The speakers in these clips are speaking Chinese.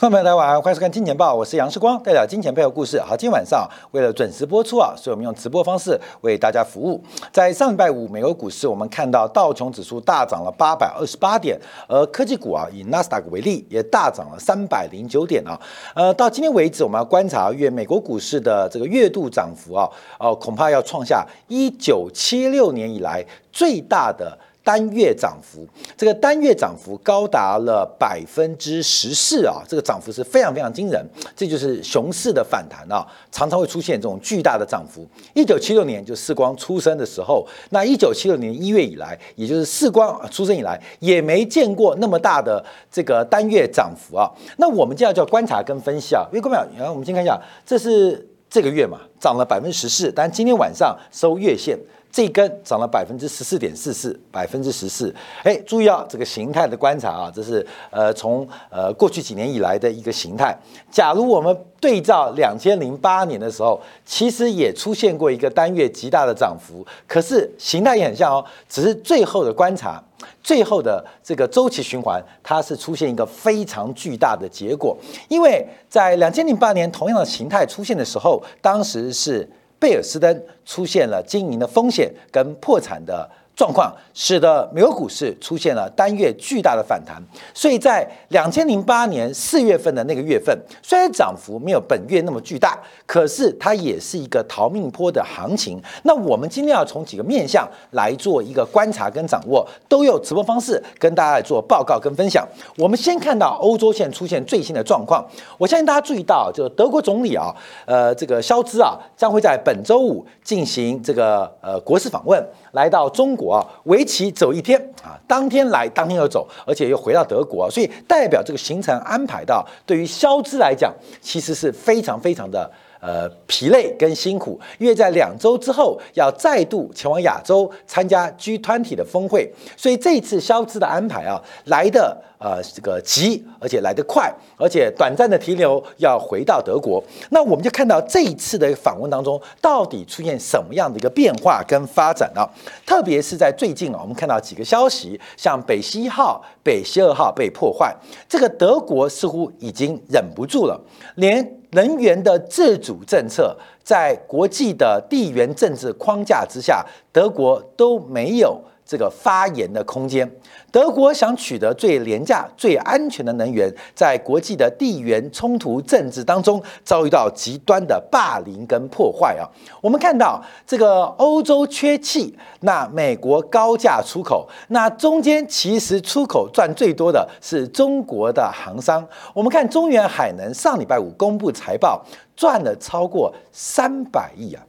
各位朋友大家晚上好欢迎收看《金钱报》，我是杨世光，带来金钱背后故事。好，今天晚上为了准时播出啊，所以我们用直播方式为大家服务。在上礼拜五，美国股市我们看到道琼指数大涨了八百二十八点，而科技股啊，以纳斯达克为例，也大涨了三百零九点啊。呃，到今天为止，我们要观察月美国股市的这个月度涨幅啊，哦，恐怕要创下一九七六年以来最大的。单月涨幅，这个单月涨幅高达了百分之十四啊，这个涨幅是非常非常惊人，这就是熊市的反弹啊，常常会出现这种巨大的涨幅。一九七六年就世光出生的时候，那一九七六年一月以来，也就是世光出生以来，也没见过那么大的这个单月涨幅啊。那我们就要叫观察跟分析啊，因为各位然后我们先看一下，这是这个月嘛，涨了百分之十四，但今天晚上收月线。这一根涨了百分之十四点四四，百分之十四。哎，注意啊，这个形态的观察啊，这是呃从呃过去几年以来的一个形态。假如我们对照两千零八年的时候，其实也出现过一个单月极大的涨幅，可是形态也很像哦，只是最后的观察，最后的这个周期循环，它是出现一个非常巨大的结果。因为在两千零八年同样的形态出现的时候，当时是。贝尔斯登出现了经营的风险跟破产的。状况使得美国股市出现了单月巨大的反弹，所以在两千零八年四月份的那个月份，虽然涨幅没有本月那么巨大，可是它也是一个逃命坡的行情。那我们今天要从几个面向来做一个观察跟掌握，都有直播方式跟大家来做报告跟分享。我们先看到欧洲现在出现最新的状况，我相信大家注意到，就是德国总理啊，呃，这个肖兹啊，将会在本周五进行这个呃国事访问。来到中国啊，为期走一天啊，当天来，当天又走，而且又回到德国，所以代表这个行程安排到，对于肖兹来讲，其实是非常非常的。呃，疲累跟辛苦，因为在两周之后要再度前往亚洲参加 G 团体的峰会，所以这次消资的安排啊，来的呃这个急，而且来得快，而且短暂的停留要回到德国。那我们就看到这一次的访问当中，到底出现什么样的一个变化跟发展啊？特别是在最近啊，我们看到几个消息，像北溪一号、北溪二号被破坏，这个德国似乎已经忍不住了，连。能源的自主政策，在国际的地缘政治框架之下，德国都没有。这个发言的空间，德国想取得最廉价、最安全的能源，在国际的地缘冲突政治当中遭遇到极端的霸凌跟破坏啊！我们看到这个欧洲缺气，那美国高价出口，那中间其实出口赚最多的是中国的航商。我们看中原海能上礼拜五公布财报，赚了超过三百亿啊！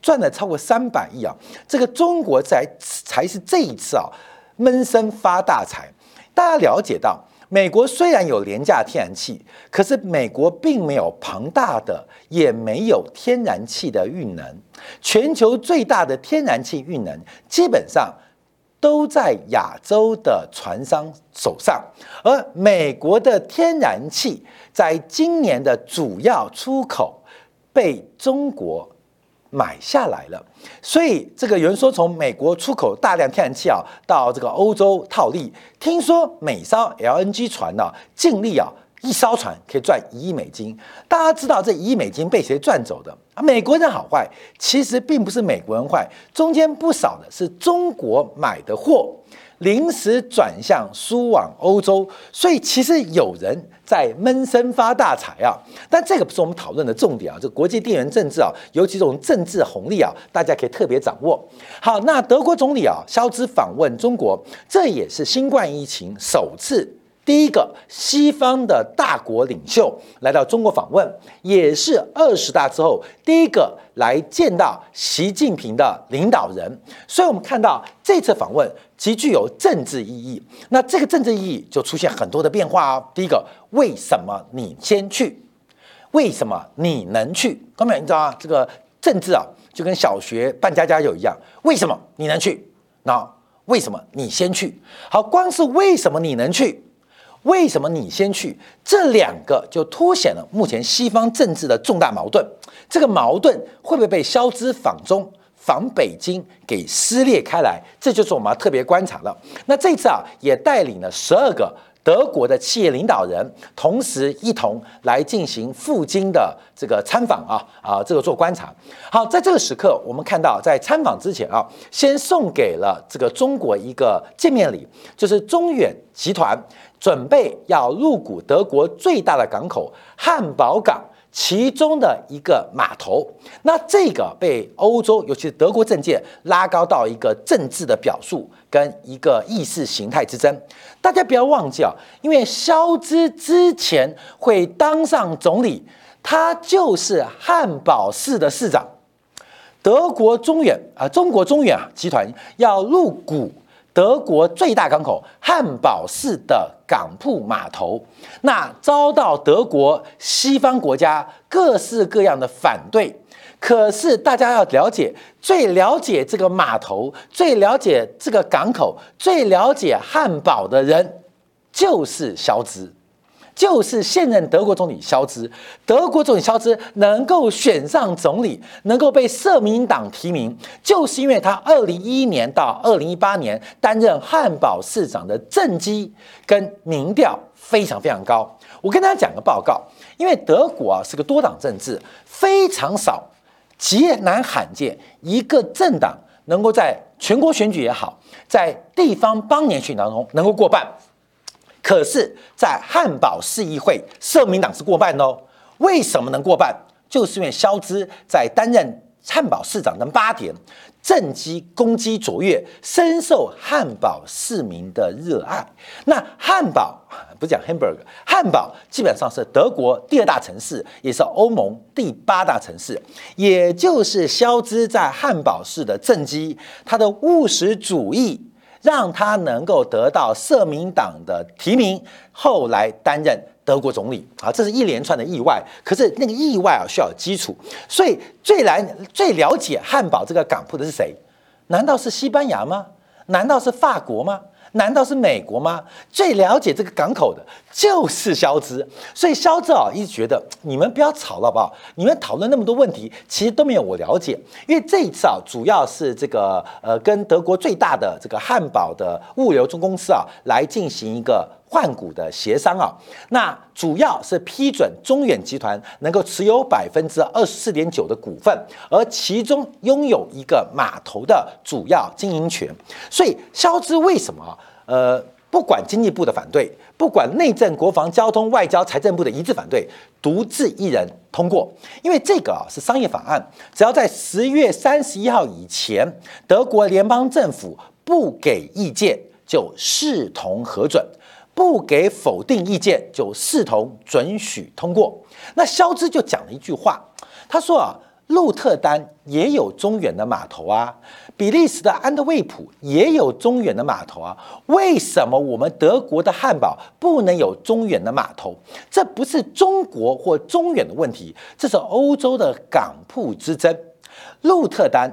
赚了超过三百亿啊！这个中国才才是这一次啊闷声发大财。大家了解到，美国虽然有廉价天然气，可是美国并没有庞大的，也没有天然气的运能。全球最大的天然气运能基本上都在亚洲的船商手上，而美国的天然气在今年的主要出口被中国。买下来了，所以这个有人说从美国出口大量天然气啊到这个欧洲套利，听说每艘 LNG 船呢净利啊一艘船可以赚一亿美金。大家知道这一亿美金被谁赚走的？美国人好坏其实并不是美国人坏，中间不少的是中国买的货。临时转向输往欧洲，所以其实有人在闷声发大财啊！但这个不是我们讨论的重点啊！这国际地缘政治啊，尤其这种政治红利啊，大家可以特别掌握。好，那德国总理啊，肖兹访问中国，这也是新冠疫情首次。第一个西方的大国领袖来到中国访问，也是二十大之后第一个来见到习近平的领导人，所以我们看到这次访问极具有政治意义。那这个政治意义就出现很多的变化哦。第一个，为什么你先去？为什么你能去？各位，你知道啊？这个政治啊，就跟小学办家家酒一样。为什么你能去？那为什么你先去？好，光是为什么你能去？为什么你先去？这两个就凸显了目前西方政治的重大矛盾。这个矛盾会不会被消资访中、访北京给撕裂开来？这就是我们要特别观察了。那这次啊，也带领了十二个德国的企业领导人，同时一同来进行赴京的这个参访啊啊，这个做观察。好，在这个时刻，我们看到在参访之前啊，先送给了这个中国一个见面礼，就是中远集团准备要入股德国最大的港口汉堡港。其中的一个码头，那这个被欧洲，尤其是德国政界拉高到一个政治的表述跟一个意识形态之争。大家不要忘记啊，因为肖兹之前会当上总理，他就是汉堡市的市长。德国中远啊，中国中远啊集团要入股。德国最大港口汉堡市的港铺码头，那遭到德国西方国家各式各样的反对。可是大家要了解，最了解这个码头、最了解这个港口、最了解汉堡的人，就是肖兹。就是现任德国总理肖兹，德国总理肖兹能够选上总理，能够被社民党提名，就是因为他二零一一年到二零一八年担任汉堡市长的政绩跟民调非常非常高。我跟大家讲个报告，因为德国啊是个多党政治，非常少，极难罕见一个政党能够在全国选举也好，在地方邦年选举当中能够过半。可是，在汉堡市议会，社民党是过半哦。为什么能过半？就是因为肖兹在担任汉堡市长的八年，政绩攻击卓越，深受汉堡市民的热爱。那汉堡不讲 Hamburg，汉堡基本上是德国第二大城市，也是欧盟第八大城市。也就是肖兹在汉堡市的政绩，他的务实主义。让他能够得到社民党的提名，后来担任德国总理啊，这是一连串的意外。可是那个意外啊需要基础，所以最来最了解汉堡这个港铺的是谁？难道是西班牙吗？难道是法国吗？难道是美国吗？最了解这个港口的就是肖兹，所以肖兹啊一直觉得你们不要吵了好不好？你们讨论那么多问题，其实都没有我了解。因为这一次啊，主要是这个呃跟德国最大的这个汉堡的物流中公司啊来进行一个换股的协商啊，那主要是批准中远集团能够持有百分之二十四点九的股份，而其中拥有一个码头的主要经营权。所以肖之为什么？呃，不管经济部的反对，不管内政、国防、交通、外交、财政部的一致反对，独自一人通过。因为这个啊是商业法案，只要在十月三十一号以前，德国联邦政府不给意见，就视同核准；不给否定意见，就视同准许通过。那肖兹就讲了一句话，他说啊，鹿特丹也有中远的码头啊。比利时的安特卫普也有中远的码头啊，为什么我们德国的汉堡不能有中远的码头？这不是中国或中远的问题，这是欧洲的港铺之争。鹿特丹、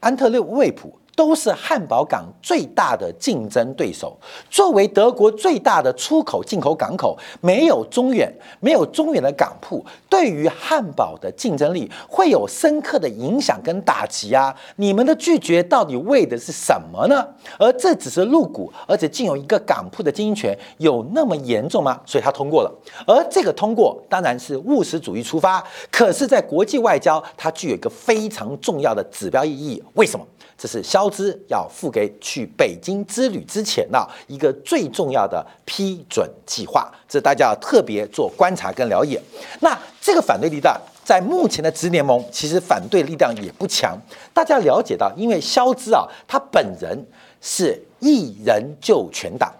安特卫普。都是汉堡港最大的竞争对手。作为德国最大的出口进口港口，没有中远，没有中远的港铺，对于汉堡的竞争力会有深刻的影响跟打击啊！你们的拒绝到底为的是什么呢？而这只是入股，而且仅有一个港铺的经营权，有那么严重吗？所以它通过了。而这个通过当然是务实主义出发，可是，在国际外交，它具有一个非常重要的指标意义。为什么？这是肖兹要付给去北京之旅之前的一个最重要的批准计划，这大家要特别做观察跟了解。那这个反对力量在目前的直联盟，其实反对力量也不强。大家了解到，因为肖兹啊，他本人是一人救全党，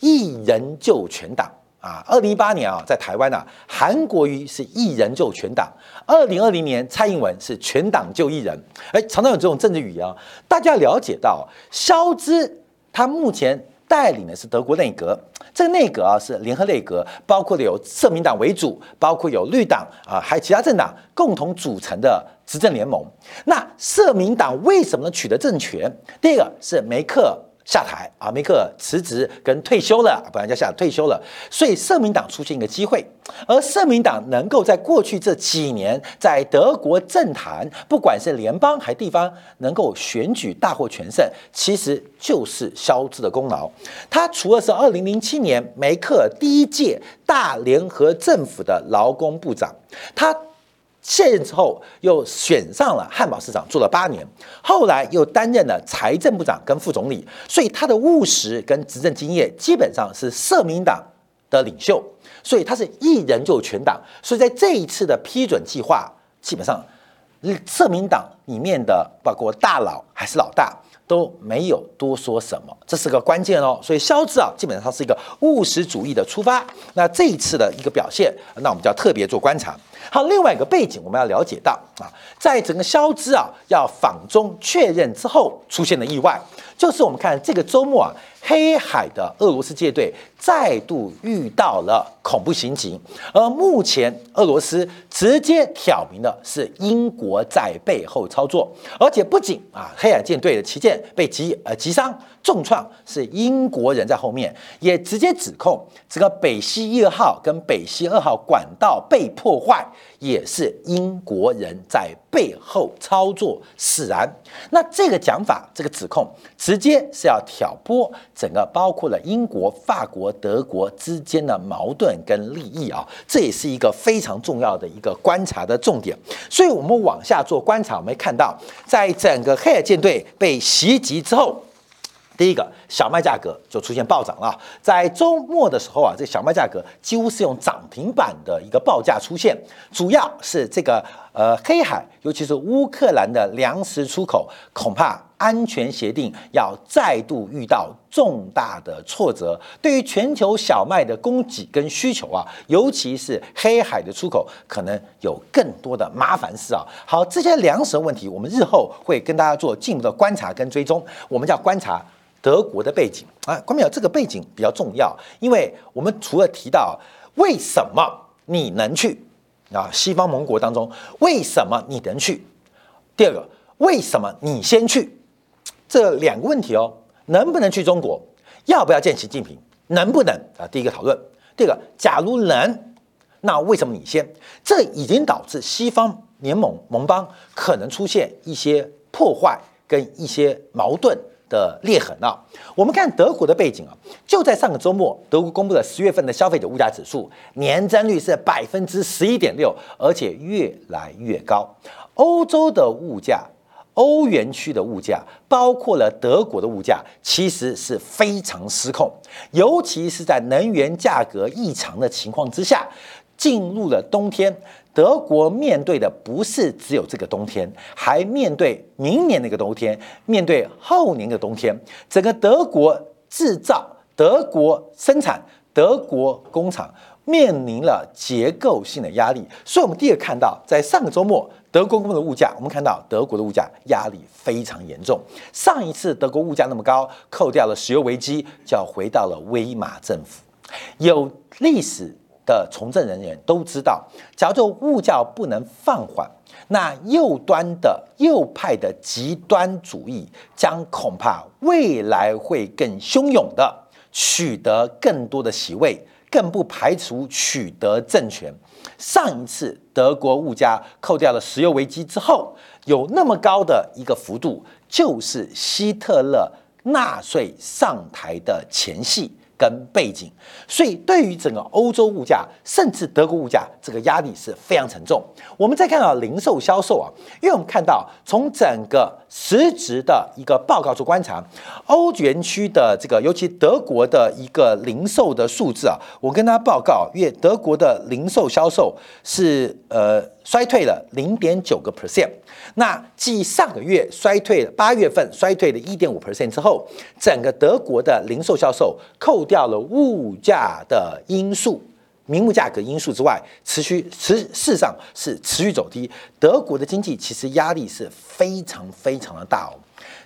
一人救全党。啊，二零一八年啊，在台湾呢，韩国瑜是一人救全党；二零二零年，蔡英文是全党救一人。哎，常常有这种政治语言，大家了解到，肖兹他目前带领的是德国内阁，这个内阁啊是联合内阁，包括有社民党为主，包括有绿党啊，还有其他政党共同组成的执政联盟。那社民党为什么能取得政权？第一个是梅克下台啊，梅克辞职跟退休了，本来就下退休了，所以社民党出现一个机会，而社民党能够在过去这几年在德国政坛，不管是联邦还地方，能够选举大获全胜，其实就是肖兹的功劳。他除了是二零零七年梅克尔第一届大联合政府的劳工部长，他。卸任之后，又选上了汉堡市长，做了八年，后来又担任了财政部长跟副总理，所以他的务实跟执政经验基本上是社民党的领袖，所以他是一人就全党，所以在这一次的批准计划，基本上社民党里面的包括大佬还是老大。都没有多说什么，这是个关键哦。所以肖志啊，基本上是一个务实主义的出发。那这一次的一个表现，那我们就要特别做观察。好，另外一个背景我们要了解到啊，在整个肖兹啊要访中确认之后，出现的意外，就是我们看这个周末啊。黑海的俄罗斯舰队再度遇到了恐怖袭击，而目前俄罗斯直接挑明的是英国在背后操作，而且不仅啊黑海舰队的旗舰被击呃击伤重创，是英国人在后面，也直接指控这个北溪一号跟北溪二号管道被破坏，也是英国人在背后操作使然。那这个讲法，这个指控直接是要挑拨。整个包括了英国、法国、德国之间的矛盾跟利益啊，这也是一个非常重要的一个观察的重点。所以，我们往下做观察，我们看到，在整个黑海舰队被袭击之后，第一个小麦价格就出现暴涨了。在周末的时候啊，这小麦价格几乎是用涨停板的一个报价出现，主要是这个呃黑海，尤其是乌克兰的粮食出口，恐怕。安全协定要再度遇到重大的挫折，对于全球小麦的供给跟需求啊，尤其是黑海的出口，可能有更多的麻烦事啊。好，这些粮食问题，我们日后会跟大家做进一步的观察跟追踪。我们叫观察德国的背景啊，关淼这个背景比较重要，因为我们除了提到为什么你能去啊，西方盟国当中为什么你能去？第二个，为什么你先去？这两个问题哦，能不能去中国？要不要见习近平？能不能啊？第一个讨论。第二个，假如能，那为什么你先？这已经导致西方联盟盟邦可能出现一些破坏跟一些矛盾的裂痕啊。我们看德国的背景啊，就在上个周末，德国公布了十月份的消费者物价指数，年增率是百分之十一点六，而且越来越高。欧洲的物价。欧元区的物价，包括了德国的物价，其实是非常失控，尤其是在能源价格异常的情况之下，进入了冬天，德国面对的不是只有这个冬天，还面对明年那个冬天，面对后年的冬天，整个德国制造、德国生产、德国工厂面临了结构性的压力，所以我们第一个看到，在上个周末。德国公布的物价，我们看到德国的物价压力非常严重。上一次德国物价那么高，扣掉了石油危机，就要回到了威马政府。有历史的从政人员都知道，假如物价不能放缓，那右端的右派的极端主义将恐怕未来会更汹涌的取得更多的席位。更不排除取得政权。上一次德国物价扣掉了石油危机之后，有那么高的一个幅度，就是希特勒纳粹上台的前夕。跟背景，所以对于整个欧洲物价，甚至德国物价，这个压力是非常沉重。我们再看到零售销售啊，因为我们看到从整个实质的一个报告做观察，欧元区的这个，尤其德国的一个零售的数字啊，我跟大家报告，因为德国的零售销售是呃衰退了零点九个 percent。那继上个月衰退八月份衰退了一点五 percent 之后，整个德国的零售销售扣掉了物价的因素、名目价格因素之外，持续持事实上是持续走低。德国的经济其实压力是非常非常的大哦，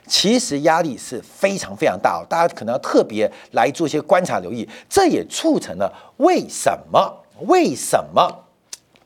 其实压力是非常非常大哦，大家可能要特别来做一些观察留意。这也促成了为什么为什么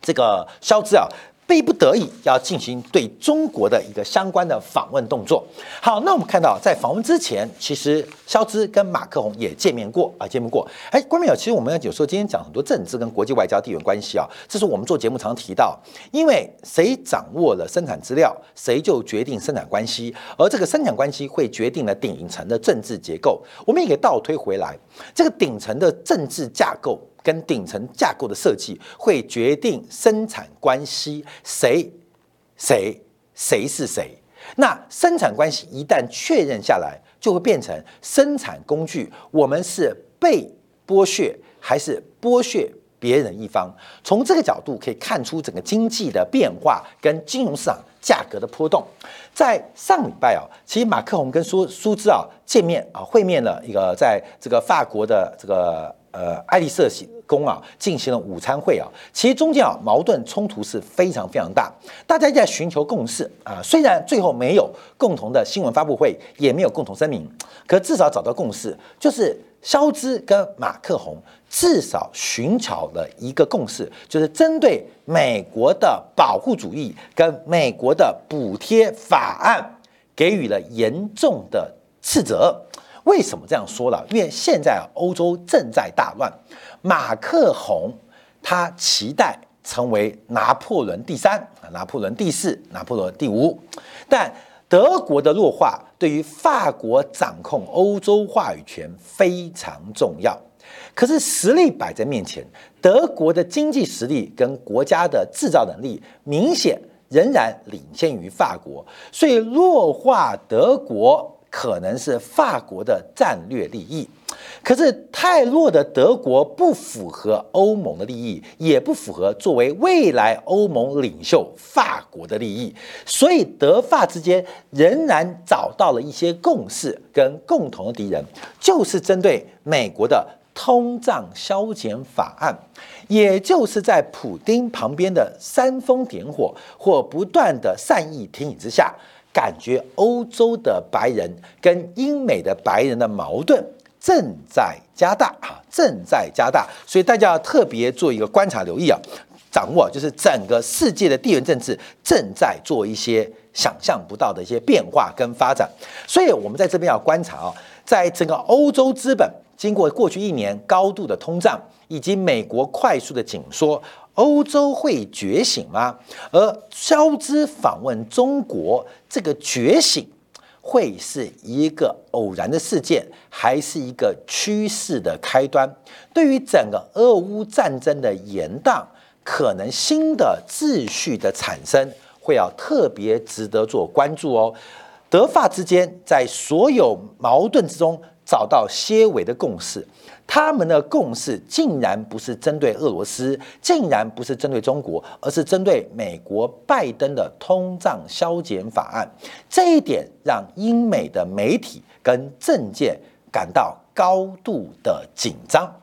这个消资啊？逼不得已要进行对中国的一个相关的访问动作。好，那我们看到在访问之前，其实肖兹跟马克宏也见面过啊，见面过。哎，观众朋友，其实我们有时候今天讲很多政治跟国际外交地缘关系啊，这是我们做节目常提到，因为谁掌握了生产资料，谁就决定生产关系，而这个生产关系会决定了顶层的政治结构。我们也可以倒推回来，这个顶层的政治架构。跟顶层架构的设计会决定生产关系谁谁谁是谁。那生产关系一旦确认下来，就会变成生产工具。我们是被剥削还是剥削别人一方？从这个角度可以看出整个经济的变化跟金融市场价格的波动。在上礼拜啊，其实马克龙跟苏苏兹啊见面啊会面了一个在这个法国的这个。呃，爱丽舍宫啊，进行了午餐会啊，其实中间啊矛盾冲突是非常非常大，大家在寻求共识啊，虽然最后没有共同的新闻发布会，也没有共同声明，可至少找到共识，就是肖兹跟马克宏至少寻找了一个共识，就是针对美国的保护主义跟美国的补贴法案给予了严重的斥责。为什么这样说了？因为现在，欧洲正在大乱。马克宏他期待成为拿破仑第三、拿破仑第四、拿破仑第五，但德国的弱化对于法国掌控欧洲话语权非常重要。可是实力摆在面前，德国的经济实力跟国家的制造能力明显仍然领先于法国，所以弱化德国。可能是法国的战略利益，可是太弱的德国不符合欧盟的利益，也不符合作为未来欧盟领袖法国的利益，所以德法之间仍然找到了一些共识跟共同的敌人，就是针对美国的通胀削减法案，也就是在普丁旁边的煽风点火或不断的善意提醒之下。感觉欧洲的白人跟英美的白人的矛盾正在加大啊，正在加大，所以大家要特别做一个观察、留意啊，掌握就是整个世界的地缘政治正在做一些想象不到的一些变化跟发展，所以我们在这边要观察啊，在整个欧洲资本经过过去一年高度的通胀以及美国快速的紧缩。欧洲会觉醒吗？而肖兹访问中国这个觉醒，会是一个偶然的事件，还是一个趋势的开端？对于整个俄乌战争的延宕，可能新的秩序的产生，会要特别值得做关注哦。德法之间在所有矛盾之中找到些微的共识。他们的共识竟然不是针对俄罗斯，竟然不是针对中国，而是针对美国拜登的通胀削减法案。这一点让英美的媒体跟政界感到高度的紧张，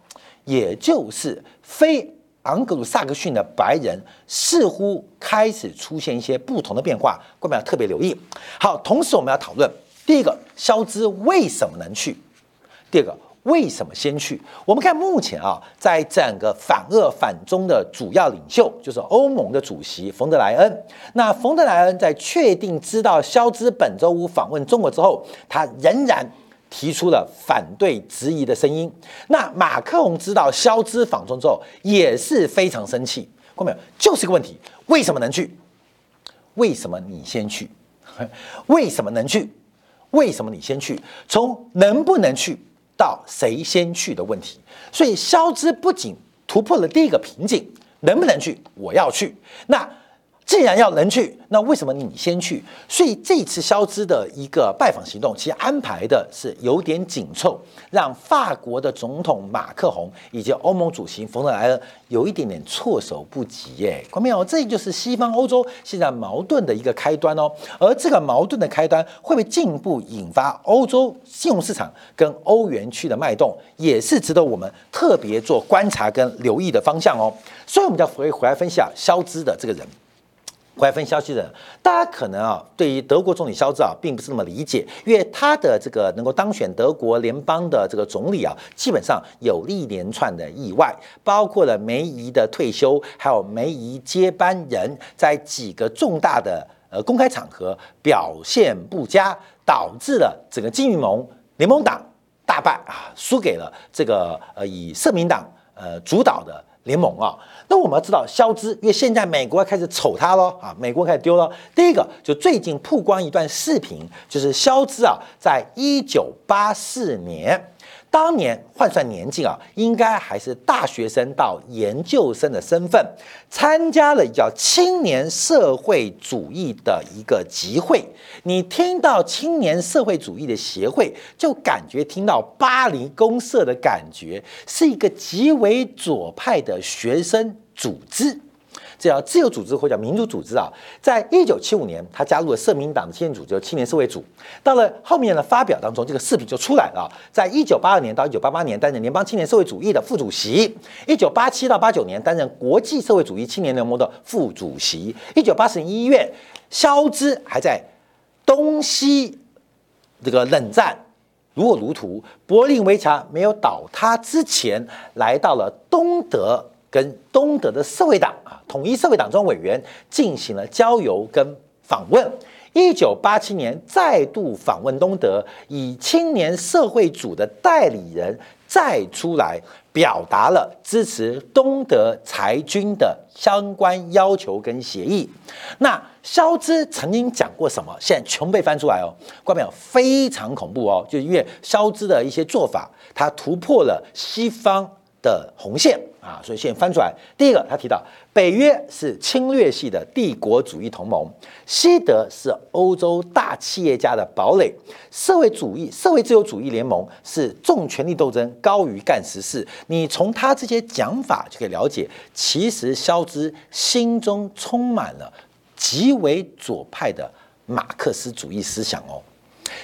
也就是非昂格鲁萨克逊的白人似乎开始出现一些不同的变化，我们要特别留意。好，同时我们要讨论第一个，肖兹为什么能去？第二个。为什么先去？我们看目前啊，在整个反俄反中的主要领袖，就是欧盟的主席冯德莱恩。那冯德莱恩在确定知道肖兹本周五访问中国之后，他仍然提出了反对质疑的声音。那马克龙知道肖兹访中之后，也是非常生气。看到没有？就是个问题：为什么能去？为什么你先去？为什么能去？为什么你先去？从能不能去？到谁先去的问题，所以肖兹不仅突破了第一个瓶颈，能不能去？我要去。那。既然要能去，那为什么你先去？所以这次肖兹的一个拜访行动，其实安排的是有点紧凑，让法国的总统马克宏以及欧盟主席冯德莱恩有一点点措手不及。耶，看到没有？这就是西方欧洲现在矛盾的一个开端哦。而这个矛盾的开端会不会进一步引发欧洲金融市场跟欧元区的脉动，也是值得我们特别做观察跟留意的方向哦。所以，我们就回回来分享肖兹的这个人。回来分消息的，大家可能啊，对于德国总理肖兹啊，并不是那么理解，因为他的这个能够当选德国联邦的这个总理啊，基本上有一连串的意外，包括了梅姨的退休，还有梅姨接班人在几个重大的呃公开场合表现不佳，导致了整个金盟联盟党大败啊，输给了这个呃以社民党呃主导的。联盟啊，那我们要知道肖兹，因为现在美国开始瞅他喽啊，美国开始丢了。第一个就最近曝光一段视频，就是肖兹啊，在一九八四年。当年换算年纪啊，应该还是大学生到研究生的身份，参加了叫青年社会主义的一个集会。你听到青年社会主义的协会，就感觉听到巴黎公社的感觉，是一个极为左派的学生组织。这叫自由组织或叫民主组织啊，在一九七五年，他加入了社民党的青年组织——青年社会组。到了后面的发表当中，这个视频就出来了。在一九八二年到一九八八年，担任联邦青年社会主义的副主席；一九八七到八九年，担任国际社会主义青年联盟的副主席。一九八四年一月，肖兹还在东西这个冷战如火如荼、柏林围墙没有倒塌之前，来到了东德。跟东德的社会党啊，统一社会党中委员进行了交流跟访问。一九八七年再度访问东德，以青年社会组的代理人再出来表达了支持东德裁军的相关要求跟协议。那肖兹曾经讲过什么？现在全被翻出来哦，关没有？非常恐怖哦，就因为肖兹的一些做法，他突破了西方。的红线啊，所以现在翻出来，第一个他提到北约是侵略系的帝国主义同盟，西德是欧洲大企业家的堡垒，社会主义、社会自由主义联盟是重权力斗争高于干实事。你从他这些讲法就可以了解，其实肖兹心中充满了极为左派的马克思主义思想哦，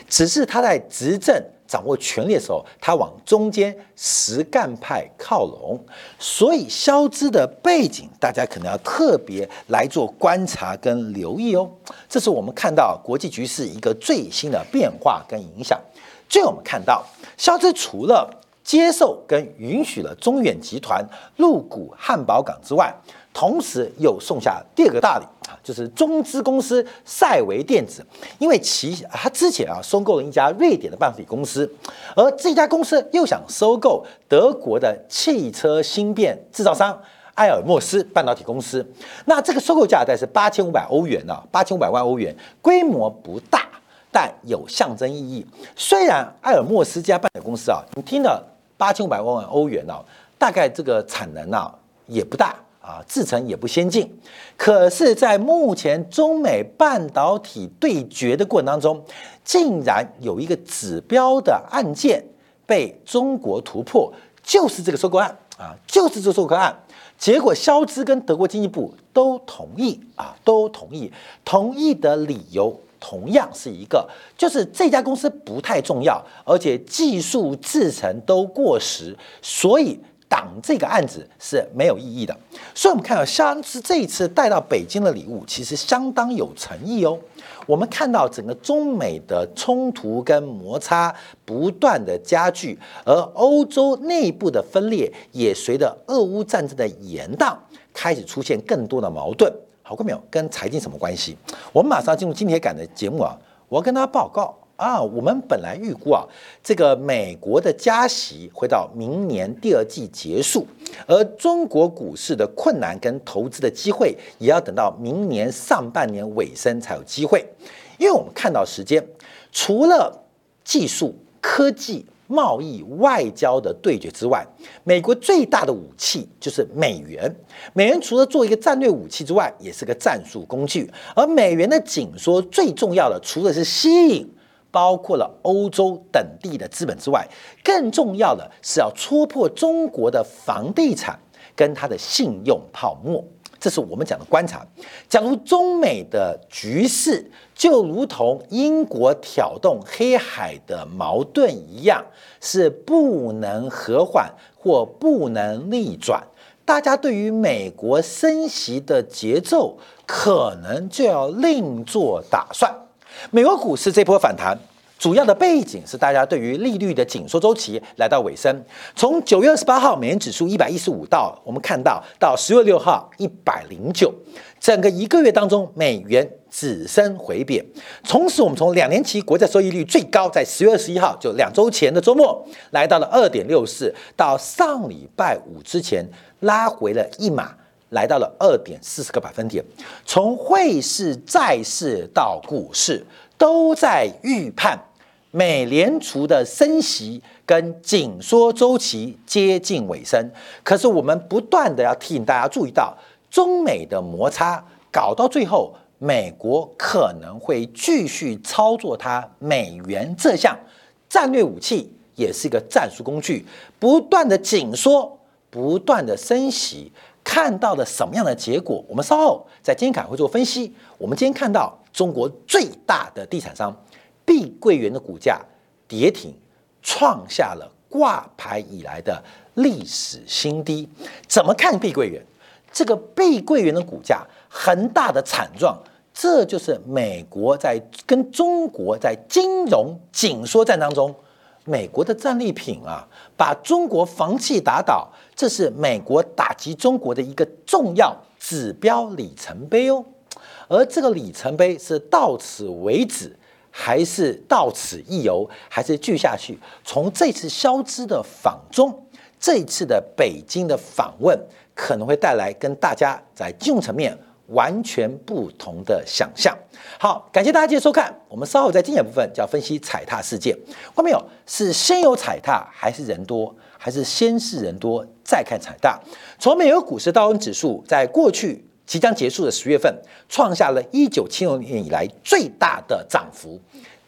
只是他在执政。掌握权力的时候，他往中间实干派靠拢，所以肖兹的背景，大家可能要特别来做观察跟留意哦。这是我们看到国际局势一个最新的变化跟影响。最后我们看到，肖兹除了接受跟允许了中远集团入股汉堡港之外，同时又送下第二个大礼啊，就是中资公司赛维电子，因为其他之前啊收购了一家瑞典的半导体公司，而这家公司又想收购德国的汽车芯片制造商埃尔默斯半导体公司，那这个收购价大概是八千五百欧元呢，八千五百万欧元，规模不大，但有象征意义。虽然埃尔默斯这家半导体公司啊，你听了八千五百万欧元呢，大概这个产能啊也不大。啊，制程也不先进，可是，在目前中美半导体对决的过程当中，竟然有一个指标的案件被中国突破，就是这个收购案啊，就是这个收购案。结果，肖兹跟德国经济部都同意啊，都同意。同意的理由同样是一个，就是这家公司不太重要，而且技术制程都过时，所以。挡这个案子是没有意义的，所以我们看到像是这一次带到北京的礼物，其实相当有诚意哦。我们看到整个中美的冲突跟摩擦不断的加剧，而欧洲内部的分裂也随着俄乌战争的延宕，开始出现更多的矛盾。好过没有？跟财经什么关系？我们马上进入今天赶的节目啊，我要跟大家报告。啊，我们本来预估啊，这个美国的加息会到明年第二季结束，而中国股市的困难跟投资的机会也要等到明年上半年尾声才有机会。因为我们看到时间，除了技术、科技、贸易、外交的对决之外，美国最大的武器就是美元。美元除了做一个战略武器之外，也是个战术工具。而美元的紧缩最重要的，除了是吸引。包括了欧洲等地的资本之外，更重要的是要戳破中国的房地产跟它的信用泡沫，这是我们讲的观察。假如中美的局势就如同英国挑动黑海的矛盾一样，是不能和缓或不能逆转。大家对于美国升息的节奏可能就要另做打算。美国股市这波反弹。主要的背景是大家对于利率的紧缩周期来到尾声，从九月二十八号美元指数一百一十五到我们看到到十月六号一百零九，整个一个月当中美元只升回贬。同时，我们从两年期国债收益率最高在十月二十一号，就两周前的周末来到了二点六四，到上礼拜五之前拉回了一码，来到了二点四十个百分点。从汇市、债市到股市，都在预判。美联储的升息跟紧缩周期接近尾声，可是我们不断的要提醒大家注意到，中美的摩擦搞到最后，美国可能会继续操作它美元这项战略武器，也是一个战术工具，不断的紧缩，不断的升息，看到了什么样的结果？我们稍后在今天会做分析。我们今天看到中国最大的地产商。碧桂园的股价跌停，创下了挂牌以来的历史新低。怎么看碧桂园？这个碧桂园的股价很大的惨状，这就是美国在跟中国在金融紧缩战当中，美国的战利品啊，把中国房企打倒，这是美国打击中国的一个重要指标里程碑哦。而这个里程碑是到此为止。还是到此一游，还是聚下去？从这次消资的访中，这次的北京的访问，可能会带来跟大家在金融层面完全不同的想象。好，感谢大家继续收看。我们稍后在精简部分就要分析踩踏事件。看没有？是先有踩踏，还是人多？还是先是人多再看踩踏？从美国股市道琼指数在过去。即将结束的十月份，创下了一九七六年以来最大的涨幅，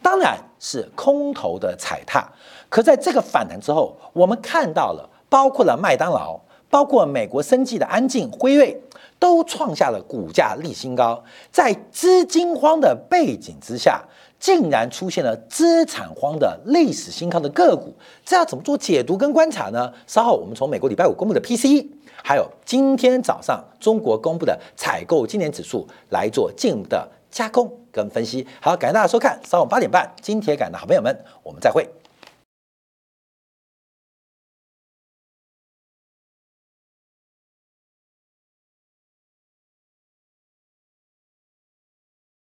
当然是空头的踩踏。可在这个反弹之后，我们看到了，包括了麦当劳，包括美国生技的安进、辉瑞，都创下了股价历新高。在资金荒的背景之下，竟然出现了资产荒的历史新高的个股，这要怎么做解读跟观察呢？稍后我们从美国礼拜五公布的 PCE。还有今天早上中国公布的采购今年指数来做进一步的加工跟分析。好，感谢大家收看，上午八点半，金铁杆的好朋友们，我们再会。